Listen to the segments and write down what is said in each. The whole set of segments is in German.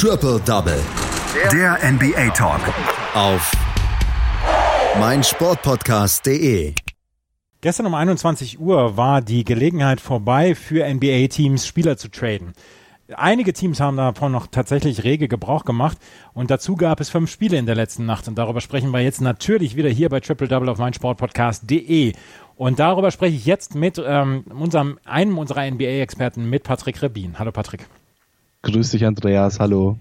Triple Double. Der NBA Talk. Auf meinsportpodcast.de. Gestern um 21 Uhr war die Gelegenheit vorbei, für NBA-Teams Spieler zu traden. Einige Teams haben davon noch tatsächlich rege Gebrauch gemacht und dazu gab es fünf Spiele in der letzten Nacht und darüber sprechen wir jetzt natürlich wieder hier bei Triple Double auf meinsportpodcast.de und darüber spreche ich jetzt mit ähm, unserem, einem unserer NBA-Experten, mit Patrick Rebin. Hallo Patrick. Grüß dich Andreas, hallo.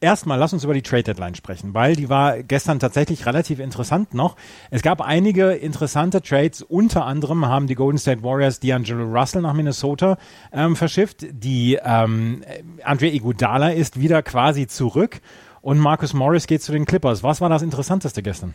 Erstmal lass uns über die Trade Deadline sprechen, weil die war gestern tatsächlich relativ interessant noch. Es gab einige interessante Trades, unter anderem haben die Golden State Warriors D'Angelo Russell nach Minnesota ähm, verschifft. Die ähm, Andre Iguodala ist wieder quasi zurück und Marcus Morris geht zu den Clippers. Was war das Interessanteste gestern?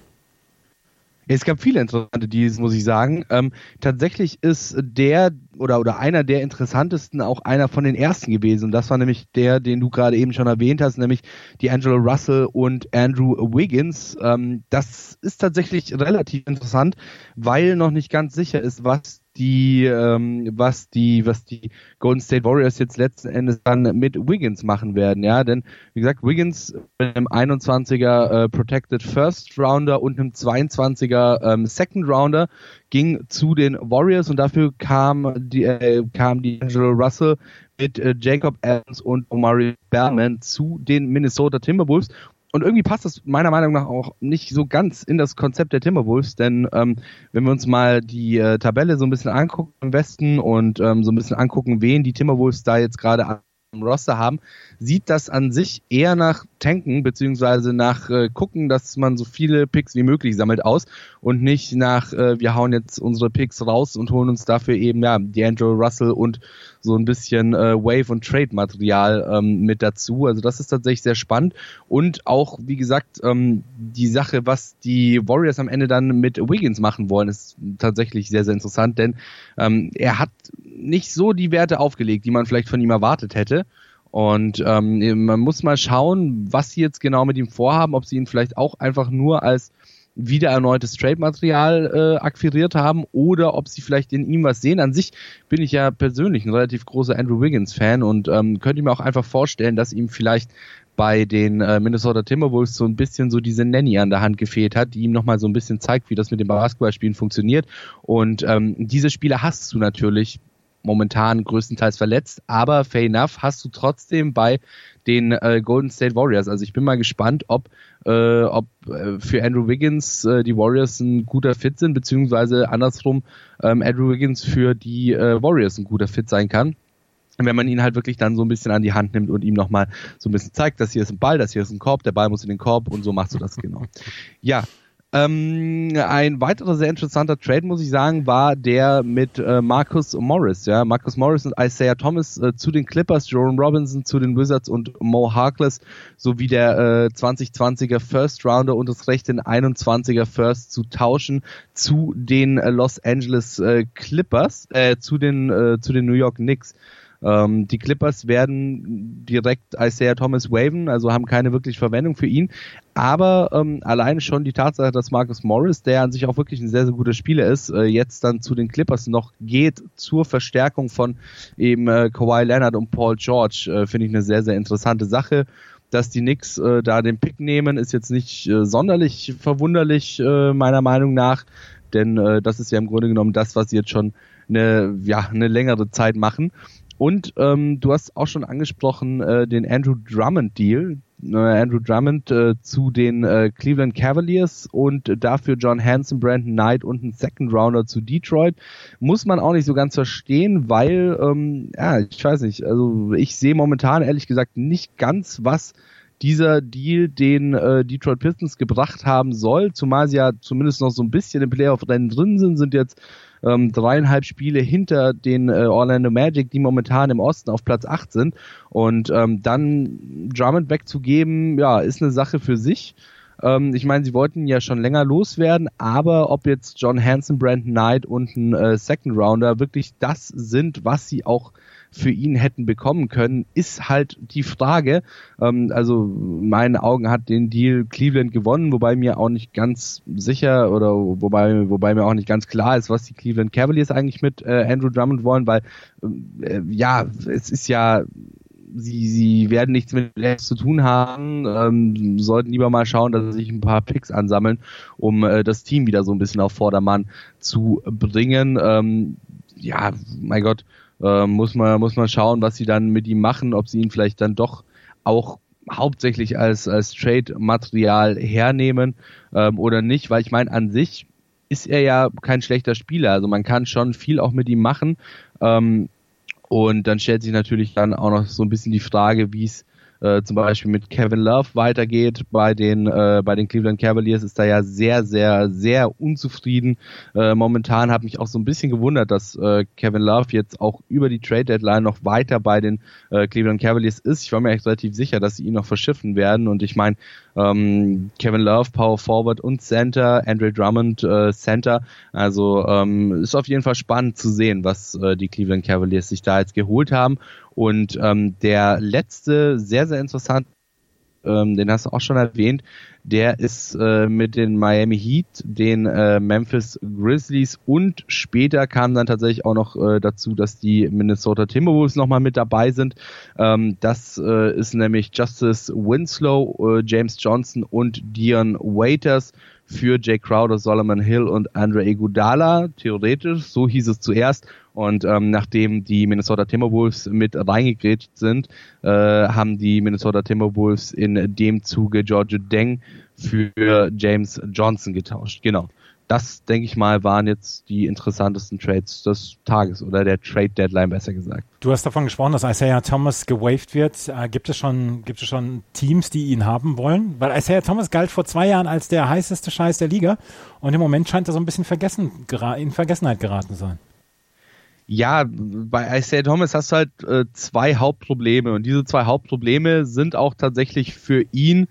Es gab viele interessante Deals, muss ich sagen. Ähm, tatsächlich ist der oder, oder einer der interessantesten auch einer von den ersten gewesen. Und das war nämlich der, den du gerade eben schon erwähnt hast, nämlich die Angelo Russell und Andrew Wiggins. Ähm, das ist tatsächlich relativ interessant, weil noch nicht ganz sicher ist, was die, ähm, was die, was die Golden State Warriors jetzt letzten Endes dann mit Wiggins machen werden, ja, denn wie gesagt, Wiggins mit einem 21er äh, Protected First Rounder und einem 22er ähm, Second Rounder ging zu den Warriors und dafür kam die, äh, kam die Angelo Russell mit äh, Jacob Adams und Omari Berman zu den Minnesota Timberwolves und irgendwie passt das meiner Meinung nach auch nicht so ganz in das Konzept der Timberwolves, denn ähm, wenn wir uns mal die äh, Tabelle so ein bisschen angucken im Westen und ähm, so ein bisschen angucken, wen die Timberwolves da jetzt gerade am Roster haben, sieht das an sich eher nach Tanken, beziehungsweise nach äh, gucken, dass man so viele Picks wie möglich sammelt aus und nicht nach, äh, wir hauen jetzt unsere Picks raus und holen uns dafür eben, ja, D'Angelo Russell und so ein bisschen äh, Wave- und Trade-Material ähm, mit dazu. Also das ist tatsächlich sehr spannend. Und auch, wie gesagt, ähm, die Sache, was die Warriors am Ende dann mit Wiggins machen wollen, ist tatsächlich sehr, sehr interessant, denn ähm, er hat nicht so die Werte aufgelegt, die man vielleicht von ihm erwartet hätte. Und ähm, man muss mal schauen, was sie jetzt genau mit ihm vorhaben, ob sie ihn vielleicht auch einfach nur als wieder erneutes Trade-Material äh, akquiriert haben oder ob sie vielleicht in ihm was sehen. An sich bin ich ja persönlich ein relativ großer Andrew Wiggins-Fan und ähm, könnte mir auch einfach vorstellen, dass ihm vielleicht bei den äh, Minnesota Timberwolves so ein bisschen so diese Nanny an der Hand gefehlt hat, die ihm nochmal so ein bisschen zeigt, wie das mit dem Basketballspielen funktioniert. Und ähm, diese Spiele hast du natürlich momentan größtenteils verletzt, aber fair enough hast du trotzdem bei den äh, Golden State Warriors. Also ich bin mal gespannt, ob, äh, ob äh, für Andrew Wiggins äh, die Warriors ein guter Fit sind, beziehungsweise andersrum ähm, Andrew Wiggins für die äh, Warriors ein guter Fit sein kann wenn man ihn halt wirklich dann so ein bisschen an die Hand nimmt und ihm nochmal so ein bisschen zeigt, dass hier ist ein Ball, das hier ist ein Korb, der Ball muss in den Korb und so machst du das genau. Ja, ähm, ein weiterer sehr interessanter Trade, muss ich sagen, war der mit äh, Marcus Morris. Ja, Marcus Morris und Isaiah Thomas äh, zu den Clippers, Jerome Robinson zu den Wizards und Mo Harkless sowie der äh, 2020er First Rounder und das Recht, den 21er First zu tauschen zu den äh, Los Angeles äh, Clippers, äh, zu den zu den New York Knicks. Ähm, die Clippers werden direkt Isaiah Thomas waven, also haben keine wirkliche Verwendung für ihn. Aber ähm, alleine schon die Tatsache, dass Marcus Morris, der an sich auch wirklich ein sehr, sehr guter Spieler ist, äh, jetzt dann zu den Clippers noch geht zur Verstärkung von eben äh, Kawhi Leonard und Paul George, äh, finde ich eine sehr, sehr interessante Sache dass die Knicks äh, da den Pick nehmen, ist jetzt nicht äh, sonderlich verwunderlich, äh, meiner Meinung nach. Denn äh, das ist ja im Grunde genommen das, was sie jetzt schon eine, ja, eine längere Zeit machen. Und ähm, du hast auch schon angesprochen äh, den Andrew Drummond Deal. Äh, Andrew Drummond äh, zu den äh, Cleveland Cavaliers und dafür John Hanson, Brandon Knight und ein Second Rounder zu Detroit. Muss man auch nicht so ganz verstehen, weil, ähm, ja, ich weiß nicht, also ich sehe momentan ehrlich gesagt nicht ganz, was dieser Deal den äh, Detroit Pistons gebracht haben soll, zumal sie ja zumindest noch so ein bisschen im Playoff-Rennen drin sind, sind jetzt ähm, dreieinhalb Spiele hinter den äh, Orlando Magic, die momentan im Osten auf Platz 8 sind. Und ähm, dann Drummond wegzugeben, ja, ist eine Sache für sich. Ähm, ich meine, sie wollten ja schon länger loswerden, aber ob jetzt John Hanson, Brandon Knight und ein äh, Second Rounder wirklich das sind, was sie auch für ihn hätten bekommen können, ist halt die Frage. Ähm, also in meinen Augen hat den Deal Cleveland gewonnen, wobei mir auch nicht ganz sicher oder wobei, wobei mir auch nicht ganz klar ist, was die Cleveland Cavaliers eigentlich mit äh, Andrew Drummond wollen, weil äh, ja, es ist ja sie, sie werden nichts mit Labs zu tun haben, ähm, sollten lieber mal schauen, dass sie sich ein paar Picks ansammeln, um äh, das Team wieder so ein bisschen auf Vordermann zu bringen. Ähm, ja, mein Gott, äh, muss man muss man schauen, was sie dann mit ihm machen, ob sie ihn vielleicht dann doch auch hauptsächlich als als Trade-Material hernehmen ähm, oder nicht, weil ich meine an sich ist er ja kein schlechter Spieler, also man kann schon viel auch mit ihm machen. Ähm, und dann stellt sich natürlich dann auch noch so ein bisschen die Frage, wie es äh, zum Beispiel mit Kevin Love weitergeht. Bei den, äh, bei den Cleveland Cavaliers ist da ja sehr, sehr, sehr unzufrieden. Äh, momentan hat mich auch so ein bisschen gewundert, dass äh, Kevin Love jetzt auch über die Trade Deadline noch weiter bei den äh, Cleveland Cavaliers ist. Ich war mir echt relativ sicher, dass sie ihn noch verschiffen werden. Und ich meine, ähm, Kevin Love, Power Forward und Center, Andre Drummond, äh, Center. Also ähm, ist auf jeden Fall spannend zu sehen, was äh, die Cleveland Cavaliers sich da jetzt geholt haben. Und ähm, der letzte, sehr, sehr interessant, ähm, den hast du auch schon erwähnt, der ist äh, mit den Miami Heat, den äh, Memphis Grizzlies und später kam dann tatsächlich auch noch äh, dazu, dass die Minnesota Timberwolves nochmal mit dabei sind. Ähm, das äh, ist nämlich Justice Winslow, äh, James Johnson und Dion Waiters für Jay Crowder, Solomon Hill und Andre Iguodala, theoretisch, so hieß es zuerst. Und ähm, nachdem die Minnesota Timberwolves mit reingegrätscht sind, äh, haben die Minnesota Timberwolves in dem Zuge George Deng für James Johnson getauscht. Genau. Das, denke ich mal, waren jetzt die interessantesten Trades des Tages oder der Trade Deadline besser gesagt. Du hast davon gesprochen, dass Isaiah Thomas gewaved wird. Äh, gibt, es schon, gibt es schon Teams, die ihn haben wollen? Weil Isaiah Thomas galt vor zwei Jahren als der heißeste Scheiß der Liga und im Moment scheint er so ein bisschen vergessen, in Vergessenheit geraten zu sein. Ja, bei Isaiah Thomas hast du halt äh, zwei Hauptprobleme und diese zwei Hauptprobleme sind auch tatsächlich für ihn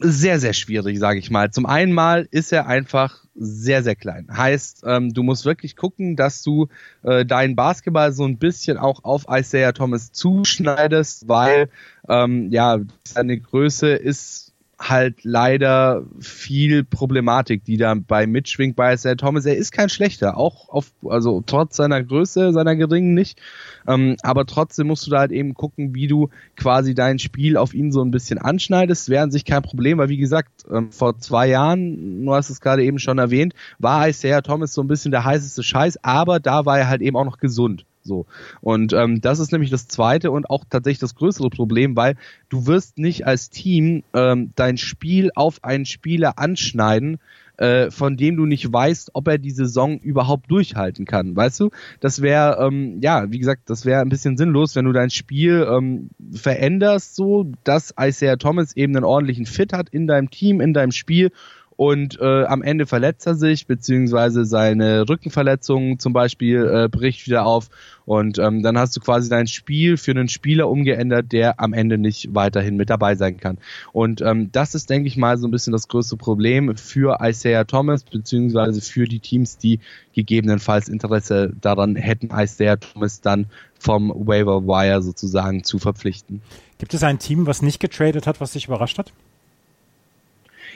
sehr, sehr schwierig, sage ich mal. Zum einen mal ist er einfach sehr, sehr klein. Heißt, ähm, du musst wirklich gucken, dass du äh, deinen Basketball so ein bisschen auch auf Isaiah Thomas zuschneidest, weil ähm, ja, seine Größe ist halt leider viel Problematik, die da bei mitschwingt bei Isaiah Thomas. Er ist kein schlechter, auch auf, also trotz seiner Größe, seiner geringen nicht. Ähm, aber trotzdem musst du da halt eben gucken, wie du quasi dein Spiel auf ihn so ein bisschen anschneidest. Wäre an sich kein Problem, weil wie gesagt, ähm, vor zwei Jahren, du hast es gerade eben schon erwähnt, war Isaiah Thomas so ein bisschen der heißeste Scheiß, aber da war er halt eben auch noch gesund. So. Und ähm, das ist nämlich das zweite und auch tatsächlich das größere Problem, weil du wirst nicht als Team ähm, dein Spiel auf einen Spieler anschneiden, äh, von dem du nicht weißt, ob er die Saison überhaupt durchhalten kann. Weißt du? Das wäre, ähm, ja, wie gesagt, das wäre ein bisschen sinnlos, wenn du dein Spiel ähm, veränderst, so dass Isaiah Thomas eben einen ordentlichen Fit hat in deinem Team, in deinem Spiel und äh, am Ende verletzt er sich, beziehungsweise seine Rückenverletzung zum Beispiel äh, bricht wieder auf und ähm, dann hast du quasi dein Spiel für einen Spieler umgeändert, der am Ende nicht weiterhin mit dabei sein kann. Und ähm, das ist, denke ich mal, so ein bisschen das größte Problem für Isaiah Thomas, beziehungsweise für die Teams, die gegebenenfalls Interesse daran hätten, Isaiah Thomas dann vom Waiver Wire sozusagen zu verpflichten. Gibt es ein Team, was nicht getradet hat, was dich überrascht hat?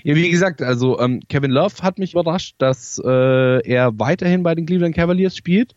Ja, wie gesagt, also ähm, Kevin Love hat mich überrascht, dass äh, er weiterhin bei den Cleveland Cavaliers spielt.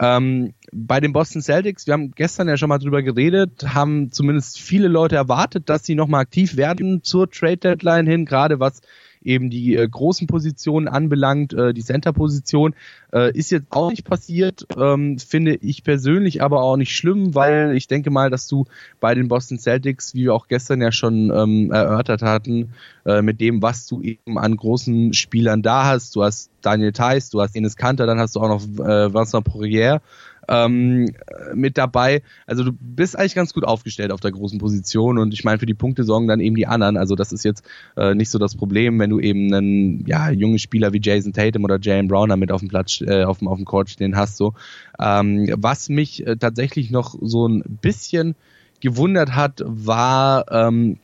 Ähm, bei den Boston Celtics, wir haben gestern ja schon mal drüber geredet, haben zumindest viele Leute erwartet, dass sie nochmal aktiv werden zur Trade Deadline hin, gerade was eben die äh, großen Positionen anbelangt, äh, die Center-Position, äh, ist jetzt auch nicht passiert, ähm, finde ich persönlich aber auch nicht schlimm, weil ich denke mal, dass du bei den Boston Celtics, wie wir auch gestern ja schon ähm, erörtert hatten, äh, mit dem, was du eben an großen Spielern da hast, du hast Daniel Theiss, du hast Enes Kanter, dann hast du auch noch äh, Vincent Poirier, ähm, mit dabei. Also du bist eigentlich ganz gut aufgestellt auf der großen Position und ich meine für die Punkte sorgen dann eben die anderen. Also das ist jetzt äh, nicht so das Problem, wenn du eben einen ja, jungen Spieler wie Jason Tatum oder Jalen Brown mit auf dem Platz, äh, auf dem auf dem Court stehen hast. So, ähm, was mich äh, tatsächlich noch so ein bisschen gewundert hat, war ähm,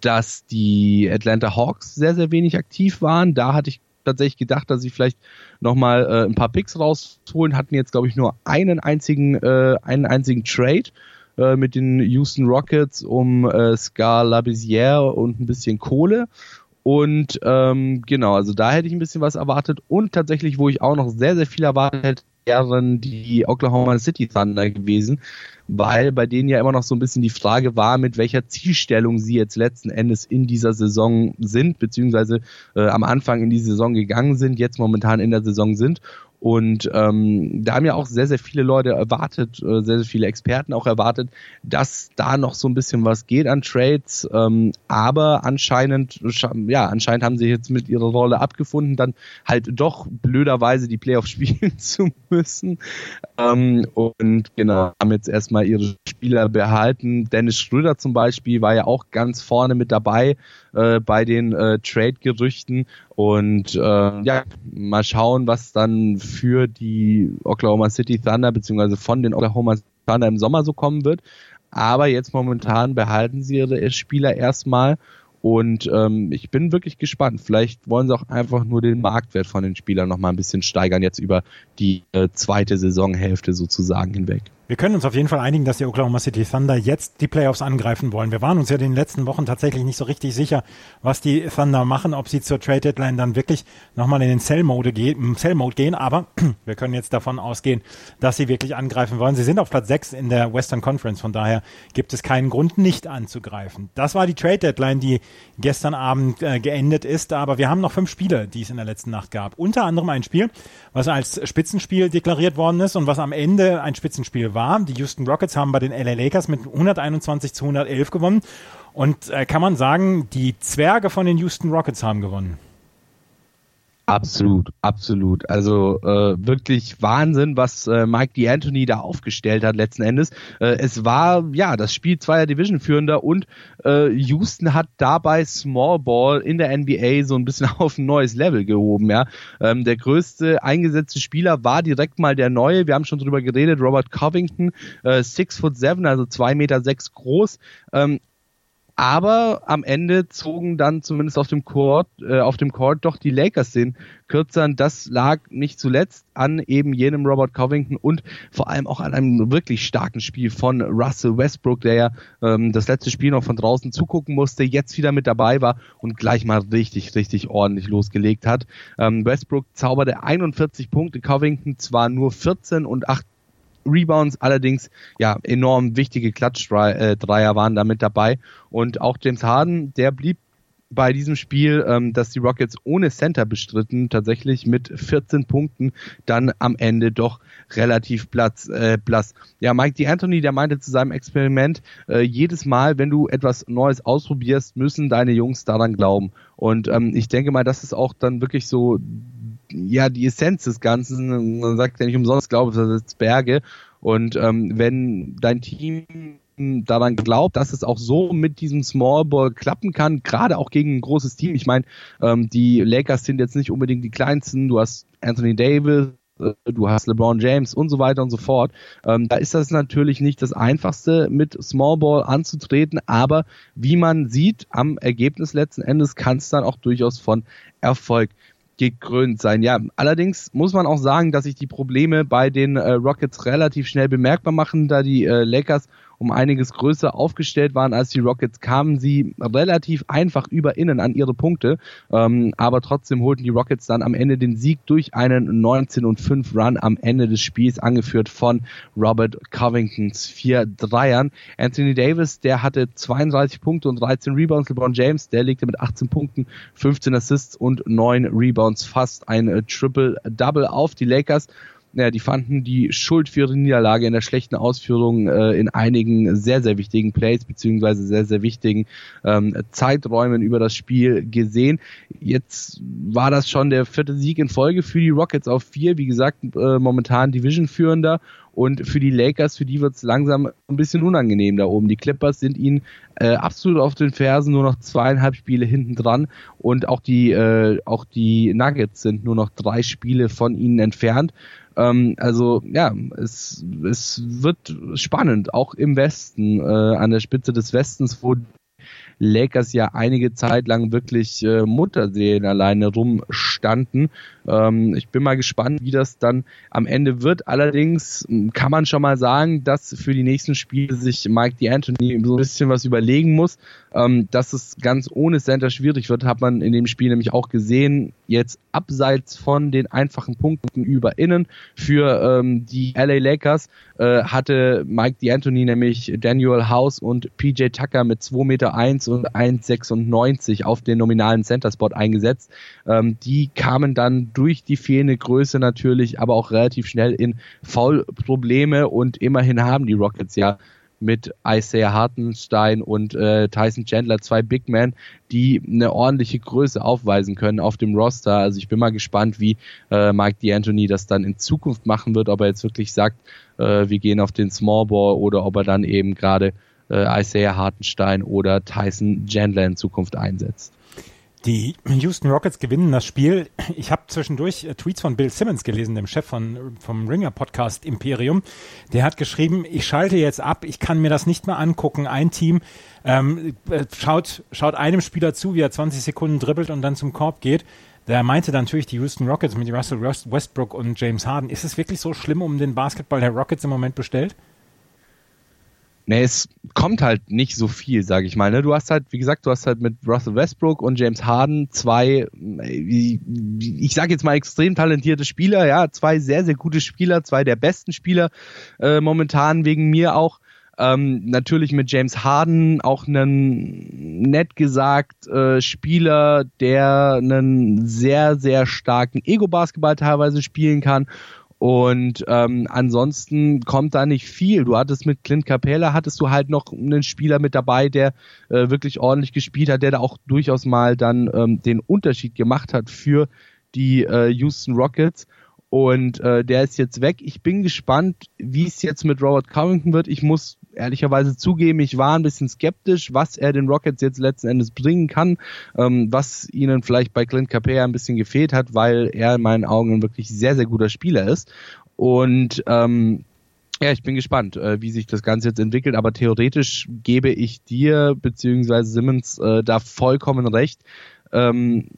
dass die Atlanta Hawks sehr, sehr wenig aktiv waren. Da hatte ich tatsächlich gedacht, dass sie vielleicht nochmal äh, ein paar Picks rausholen. Hatten jetzt, glaube ich, nur einen einzigen, äh, einen einzigen Trade äh, mit den Houston Rockets um äh, Scar Labissière und ein bisschen Kohle. Und ähm, genau, also da hätte ich ein bisschen was erwartet. Und tatsächlich, wo ich auch noch sehr, sehr viel erwartet hätte, wären die Oklahoma City Thunder gewesen, weil bei denen ja immer noch so ein bisschen die Frage war, mit welcher Zielstellung sie jetzt letzten Endes in dieser Saison sind, beziehungsweise äh, am Anfang in die Saison gegangen sind, jetzt momentan in der Saison sind. Und ähm, da haben ja auch sehr, sehr viele Leute erwartet, äh, sehr, sehr viele Experten auch erwartet, dass da noch so ein bisschen was geht an Trades. Ähm, aber anscheinend, ja, anscheinend haben sie jetzt mit ihrer Rolle abgefunden, dann halt doch blöderweise die Playoffs spielen zu müssen. Ähm, und genau, haben jetzt erstmal ihre Spieler behalten. Dennis Schröder zum Beispiel war ja auch ganz vorne mit dabei äh, bei den äh, Trade-Gerüchten. Und äh, ja, mal schauen, was dann für die Oklahoma City Thunder beziehungsweise von den Oklahoma Thunder im Sommer so kommen wird. Aber jetzt momentan behalten sie ihre Spieler erstmal und ähm, ich bin wirklich gespannt. Vielleicht wollen sie auch einfach nur den Marktwert von den Spielern noch mal ein bisschen steigern, jetzt über die äh, zweite Saisonhälfte sozusagen hinweg. Wir können uns auf jeden Fall einigen, dass die Oklahoma City Thunder jetzt die Playoffs angreifen wollen. Wir waren uns ja in den letzten Wochen tatsächlich nicht so richtig sicher, was die Thunder machen, ob sie zur Trade Deadline dann wirklich nochmal in den Cell Mode, gehen, Cell gehen. Aber wir können jetzt davon ausgehen, dass sie wirklich angreifen wollen. Sie sind auf Platz 6 in der Western Conference. Von daher gibt es keinen Grund, nicht anzugreifen. Das war die Trade Deadline, die gestern Abend äh, geendet ist. Aber wir haben noch fünf Spiele, die es in der letzten Nacht gab. Unter anderem ein Spiel, was als Spitzenspiel deklariert worden ist und was am Ende ein Spitzenspiel war war. Die Houston Rockets haben bei den LA Lakers mit 121 zu 111 gewonnen. Und äh, kann man sagen, die Zwerge von den Houston Rockets haben gewonnen. Absolut, absolut. Also äh, wirklich Wahnsinn, was äh, Mike D'Antoni da aufgestellt hat letzten Endes. Äh, es war ja das Spiel zweier Division-Führender und äh, Houston hat dabei Small Ball in der NBA so ein bisschen auf ein neues Level gehoben. Ja, ähm, der größte eingesetzte Spieler war direkt mal der neue. Wir haben schon drüber geredet, Robert Covington, äh, six foot seven, also zwei Meter sechs groß. Ähm, aber am Ende zogen dann zumindest auf dem Court, äh, auf dem Court doch die Lakers den Kürzern. Das lag nicht zuletzt an eben jenem Robert Covington und vor allem auch an einem wirklich starken Spiel von Russell Westbrook, der ja ähm, das letzte Spiel noch von draußen zugucken musste, jetzt wieder mit dabei war und gleich mal richtig, richtig ordentlich losgelegt hat. Ähm, Westbrook zauberte 41 Punkte, Covington zwar nur 14 und 8 Rebounds, allerdings ja enorm wichtige Klatschdreier waren da mit dabei. Und auch James Harden, der blieb bei diesem Spiel, ähm, dass die Rockets ohne Center bestritten, tatsächlich mit 14 Punkten dann am Ende doch relativ platz, äh, blass. Ja, Mike D'Antoni, der meinte zu seinem Experiment, äh, jedes Mal, wenn du etwas Neues ausprobierst, müssen deine Jungs daran glauben. Und ähm, ich denke mal, das ist auch dann wirklich so ja die Essenz des Ganzen. Man sagt ja nicht umsonst, glaube ich, das ist Berge. Und ähm, wenn dein Team daran glaubt, dass es auch so mit diesem Small Ball klappen kann, gerade auch gegen ein großes Team. Ich meine, ähm, die Lakers sind jetzt nicht unbedingt die kleinsten. Du hast Anthony Davis, äh, du hast LeBron James und so weiter und so fort. Ähm, da ist das natürlich nicht das Einfachste, mit Small Ball anzutreten, aber wie man sieht, am Ergebnis letzten Endes kann es dann auch durchaus von Erfolg gekrönt sein. Ja, allerdings muss man auch sagen, dass sich die Probleme bei den äh, Rockets relativ schnell bemerkbar machen, da die äh, Lakers um einiges größer aufgestellt waren als die Rockets, kamen sie relativ einfach über innen an ihre Punkte. Ähm, aber trotzdem holten die Rockets dann am Ende den Sieg durch einen 19 und 5 Run am Ende des Spiels, angeführt von Robert Covingtons vier Dreiern. Anthony Davis, der hatte 32 Punkte und 13 Rebounds. LeBron James, der legte mit 18 Punkten, 15 Assists und 9 Rebounds fast ein äh, Triple-Double auf die Lakers naja, die fanden die Schuld für ihre Niederlage in der schlechten Ausführung äh, in einigen sehr, sehr wichtigen Plays beziehungsweise sehr, sehr wichtigen ähm, Zeiträumen über das Spiel gesehen. Jetzt war das schon der vierte Sieg in Folge für die Rockets auf vier. Wie gesagt, äh, momentan Division-Führender und für die Lakers, für die wird es langsam ein bisschen unangenehm da oben. Die Clippers sind ihnen äh, absolut auf den Fersen, nur noch zweieinhalb Spiele hinten dran. Und auch die, äh, auch die Nuggets sind nur noch drei Spiele von ihnen entfernt. Ähm, also ja, es, es wird spannend, auch im Westen, äh, an der Spitze des Westens, wo Lakers ja einige Zeit lang wirklich äh, Mutterseelen alleine rumstehen gestanden. Ähm, ich bin mal gespannt, wie das dann am Ende wird. Allerdings hm, kann man schon mal sagen, dass für die nächsten Spiele sich Mike D'Antoni so ein bisschen was überlegen muss. Ähm, dass es ganz ohne Center schwierig wird, hat man in dem Spiel nämlich auch gesehen. Jetzt abseits von den einfachen Punkten über innen für ähm, die LA Lakers äh, hatte Mike D'Antoni nämlich Daniel House und PJ Tucker mit 2,1 Meter und 1,96 auf den nominalen Center Spot eingesetzt. Ähm, die kamen dann durch die fehlende Größe natürlich, aber auch relativ schnell in Foul-Probleme und immerhin haben die Rockets ja mit Isaiah Hartenstein und äh, Tyson Chandler, zwei Big Men, die eine ordentliche Größe aufweisen können auf dem Roster. Also ich bin mal gespannt, wie äh, Mike D'Antoni das dann in Zukunft machen wird, ob er jetzt wirklich sagt, äh, wir gehen auf den Small Ball oder ob er dann eben gerade äh, Isaiah Hartenstein oder Tyson Chandler in Zukunft einsetzt. Die Houston Rockets gewinnen das Spiel. Ich habe zwischendurch äh, Tweets von Bill Simmons gelesen, dem Chef von, vom Ringer Podcast Imperium. Der hat geschrieben, ich schalte jetzt ab, ich kann mir das nicht mehr angucken. Ein Team ähm, äh, schaut, schaut einem Spieler zu, wie er 20 Sekunden dribbelt und dann zum Korb geht. Der meinte dann natürlich die Houston Rockets mit Russell Westbrook und James Harden. Ist es wirklich so schlimm um den Basketball der Rockets im Moment bestellt? Nee, es kommt halt nicht so viel, sage ich mal. Ne? Du hast halt, wie gesagt, du hast halt mit Russell Westbrook und James Harden zwei, äh, ich sage jetzt mal extrem talentierte Spieler, ja, zwei sehr, sehr gute Spieler, zwei der besten Spieler äh, momentan wegen mir auch. Ähm, natürlich mit James Harden auch einen nett gesagt äh, Spieler, der einen sehr, sehr starken Ego-Basketball teilweise spielen kann und ähm, ansonsten kommt da nicht viel. Du hattest mit Clint Capella, hattest du halt noch einen Spieler mit dabei, der äh, wirklich ordentlich gespielt hat, der da auch durchaus mal dann ähm, den Unterschied gemacht hat für die äh, Houston Rockets. Und äh, der ist jetzt weg. Ich bin gespannt, wie es jetzt mit Robert Covington wird. Ich muss ehrlicherweise zugeben, ich war ein bisschen skeptisch, was er den Rockets jetzt letzten Endes bringen kann, ähm, was ihnen vielleicht bei Clint Capella ein bisschen gefehlt hat, weil er in meinen Augen ein wirklich sehr, sehr guter Spieler ist. Und ähm, ja, ich bin gespannt, äh, wie sich das Ganze jetzt entwickelt, aber theoretisch gebe ich dir beziehungsweise Simmons äh, da vollkommen recht. Ähm,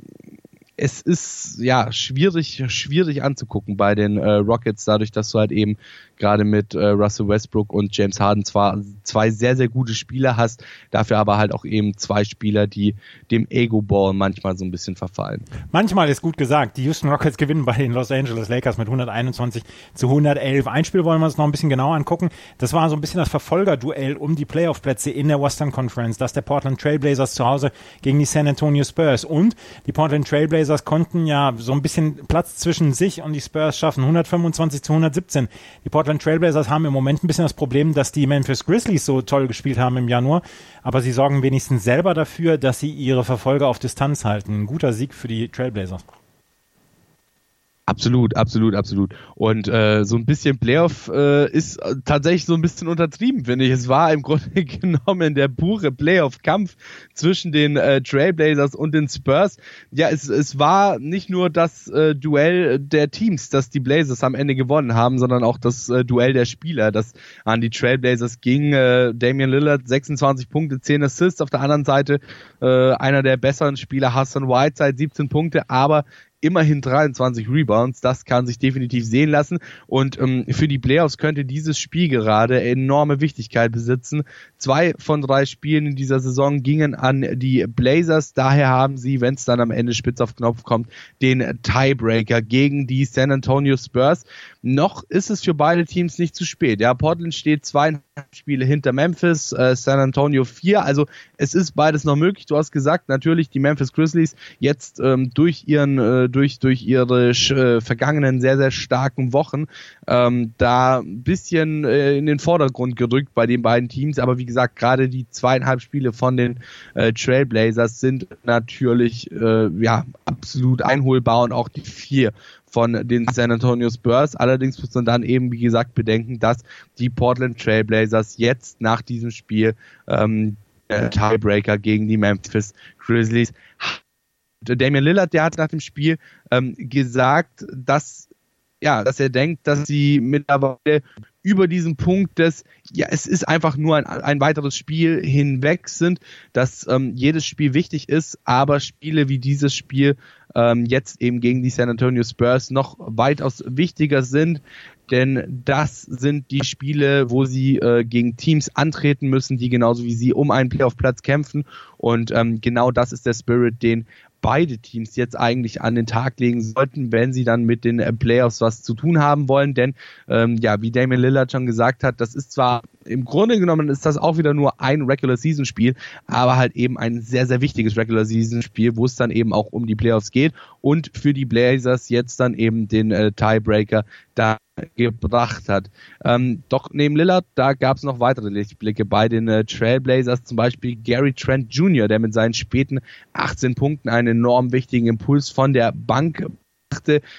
es ist ja schwierig, schwierig anzugucken bei den äh, Rockets, dadurch, dass du halt eben gerade mit äh, Russell Westbrook und James Harden zwar zwei sehr, sehr gute Spieler hast, dafür aber halt auch eben zwei Spieler, die dem Ego-Ball manchmal so ein bisschen verfallen. Manchmal ist gut gesagt. Die Houston Rockets gewinnen bei den Los Angeles Lakers mit 121 zu 111. Ein Spiel wollen wir uns noch ein bisschen genauer angucken. Das war so ein bisschen das Verfolgerduell um die Playoff-Plätze in der Western Conference. Das der Portland Trailblazers zu Hause gegen die San Antonio Spurs. Und die Portland Trailblazers konnten ja so ein bisschen Platz zwischen sich und die Spurs schaffen. 125 zu 117. Die Portland Trailblazers haben im Moment ein bisschen das Problem, dass die Memphis Grizzlies so toll gespielt haben im Januar, aber sie sorgen wenigstens selber dafür, dass sie ihre Verfolger auf Distanz halten. Ein guter Sieg für die Trailblazers. Absolut, absolut, absolut. Und äh, so ein bisschen Playoff äh, ist äh, tatsächlich so ein bisschen untertrieben, finde ich. Es war im Grunde genommen der pure Playoff-Kampf zwischen den äh, Trailblazers und den Spurs. Ja, es, es war nicht nur das äh, Duell der Teams, das die Blazers am Ende gewonnen haben, sondern auch das äh, Duell der Spieler, das an die Trailblazers ging. Äh, Damian Lillard 26 Punkte, 10 Assists. Auf der anderen Seite äh, einer der besseren Spieler, Hassan Whiteside 17 Punkte, aber immerhin 23 Rebounds. Das kann sich definitiv sehen lassen. Und ähm, für die Playoffs könnte dieses Spiel gerade enorme Wichtigkeit besitzen. Zwei von drei Spielen in dieser Saison gingen an die Blazers. Daher haben sie, wenn es dann am Ende spitz auf Knopf kommt, den Tiebreaker gegen die San Antonio Spurs. Noch ist es für beide Teams nicht zu spät. Ja, Portland steht zweieinhalb Spiele hinter Memphis, äh, San Antonio vier. Also es ist beides noch möglich. Du hast gesagt, natürlich die Memphis Grizzlies jetzt ähm, durch ihren äh, durch durch ihre äh, vergangenen sehr sehr starken Wochen ähm, da ein bisschen äh, in den Vordergrund gerückt bei den beiden Teams. Aber wie gesagt, gerade die zweieinhalb Spiele von den äh, Trailblazers sind natürlich äh, ja absolut einholbar und auch die vier von den San Antonio Spurs. Allerdings muss man dann eben, wie gesagt, bedenken, dass die Portland Trailblazers jetzt nach diesem Spiel ähm, äh, Tiebreaker gegen die Memphis Grizzlies. Damian Lillard, der hat nach dem Spiel ähm, gesagt, dass ja, dass er denkt, dass sie mittlerweile über diesen Punkt des, ja, es ist einfach nur ein, ein weiteres Spiel hinweg sind, dass ähm, jedes Spiel wichtig ist, aber Spiele wie dieses Spiel ähm, jetzt eben gegen die San Antonio Spurs noch weitaus wichtiger sind, denn das sind die Spiele, wo sie äh, gegen Teams antreten müssen, die genauso wie sie um einen Playoff-Platz kämpfen und ähm, genau das ist der Spirit, den beide Teams jetzt eigentlich an den Tag legen sollten, wenn sie dann mit den äh, Playoffs was zu tun haben wollen. Denn ähm, ja, wie Damien Lillard schon gesagt hat, das ist zwar im Grunde genommen ist das auch wieder nur ein Regular Season Spiel, aber halt eben ein sehr, sehr wichtiges Regular Season Spiel, wo es dann eben auch um die Playoffs geht und für die Blazers jetzt dann eben den äh, Tiebreaker da gebracht hat. Ähm, doch neben Lillard, da gab es noch weitere Lichtblicke bei den äh, Trailblazers, zum Beispiel Gary Trent Jr., der mit seinen späten 18 Punkten einen enorm wichtigen Impuls von der Bank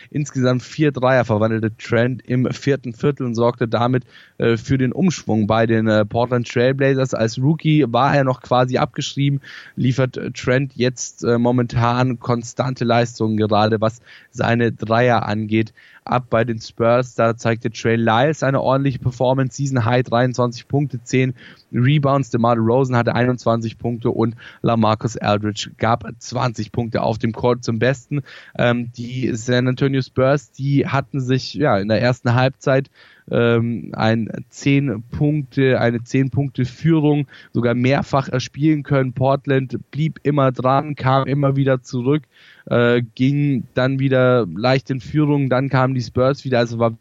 insgesamt vier Dreier, verwandelte Trent im vierten Viertel und sorgte damit äh, für den Umschwung bei den äh, Portland Trailblazers. Als Rookie war er noch quasi abgeschrieben, liefert Trent jetzt äh, momentan konstante Leistungen, gerade was seine Dreier angeht ab bei den Spurs. Da zeigte Trey Lyles eine ordentliche Performance, Season High 23 Punkte, 10 Rebounds. DeMar Rosen hatte 21 Punkte und LaMarcus Aldridge gab 20 Punkte auf dem Court zum Besten. Ähm, die San Antonio Spurs, die hatten sich ja in der ersten Halbzeit ähm, ein 10 Punkte, eine 10 Punkte Führung sogar mehrfach erspielen können. Portland blieb immer dran, kam immer wieder zurück, äh, ging dann wieder leicht in Führung, dann kamen die Spurs wieder, also war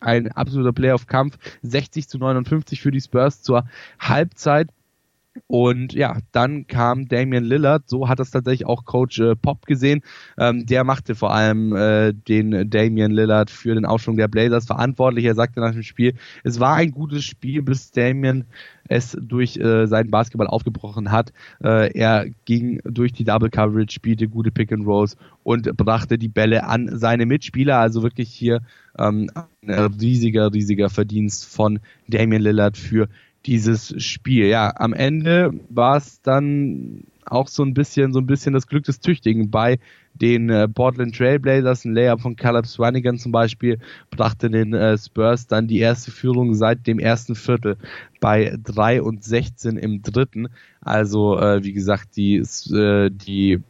ein absoluter Playoff-Kampf, 60 zu 59 für die Spurs zur Halbzeit. Und ja, dann kam Damian Lillard, so hat das tatsächlich auch Coach äh, Pop gesehen. Ähm, der machte vor allem äh, den Damian Lillard für den Aufschwung der Blazers verantwortlich. Er sagte nach dem Spiel, es war ein gutes Spiel, bis Damian es durch äh, seinen Basketball aufgebrochen hat. Äh, er ging durch die Double Coverage, spielte gute Pick and Rolls und brachte die Bälle an seine Mitspieler. Also wirklich hier ähm, ein riesiger, riesiger Verdienst von Damian Lillard für dieses Spiel. Ja, am Ende war es dann auch so ein bisschen, so ein bisschen das Glück des Tüchtigen bei den äh, Portland Trailblazers. Ein Layup von Caleb Swanigan zum Beispiel brachte den äh, Spurs dann die erste Führung seit dem ersten Viertel bei 3 und 16 im dritten. Also, äh, wie gesagt, die, äh, die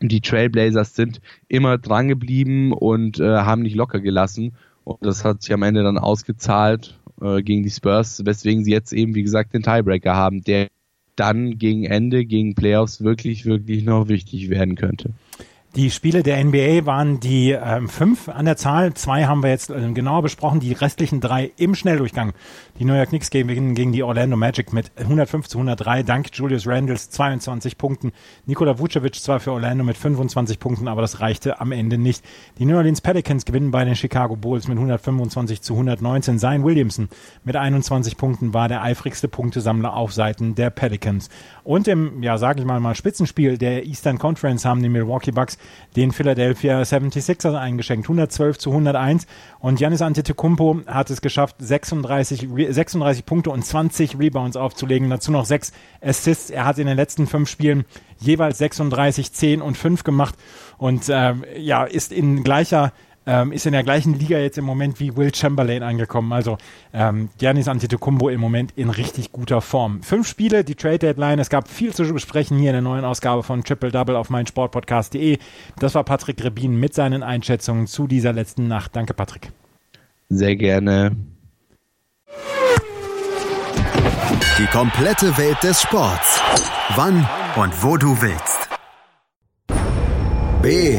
die Trailblazers sind immer dran geblieben und äh, haben nicht locker gelassen. Und das hat sich am Ende dann ausgezahlt äh, gegen die Spurs, weswegen sie jetzt eben, wie gesagt, den Tiebreaker haben, der dann gegen Ende, gegen Playoffs wirklich, wirklich noch wichtig werden könnte. Die Spiele der NBA waren die ähm, fünf an der Zahl. Zwei haben wir jetzt äh, genauer besprochen. Die restlichen drei im Schnelldurchgang. Die New York Knicks gegen, gegen die Orlando Magic mit 105 zu 103 dank Julius Randles 22 Punkten. Nikola Vucevic zwar für Orlando mit 25 Punkten, aber das reichte am Ende nicht. Die New Orleans Pelicans gewinnen bei den Chicago Bulls mit 125 zu 119. Zion Williamson mit 21 Punkten war der eifrigste Punktesammler auf Seiten der Pelicans. Und im, ja, sage ich mal, mal Spitzenspiel der Eastern Conference haben die Milwaukee Bucks den Philadelphia 76ers eingeschenkt. 112 zu 101. Und Giannis Antetokounmpo hat es geschafft, 36, 36 Punkte und 20 Rebounds aufzulegen. Dazu noch sechs Assists. Er hat in den letzten fünf Spielen jeweils 36, 10 und 5 gemacht und ähm, ja, ist in gleicher ähm, ist in der gleichen Liga jetzt im Moment wie Will Chamberlain angekommen. Also ähm, Giannis Antetokounmpo im Moment in richtig guter Form. Fünf Spiele, die Trade Deadline. Es gab viel zu besprechen hier in der neuen Ausgabe von Triple Double auf meinsportpodcast.de. Das war Patrick Rebin mit seinen Einschätzungen zu dieser letzten Nacht. Danke, Patrick. Sehr gerne. Die komplette Welt des Sports. Wann und wo du willst. B.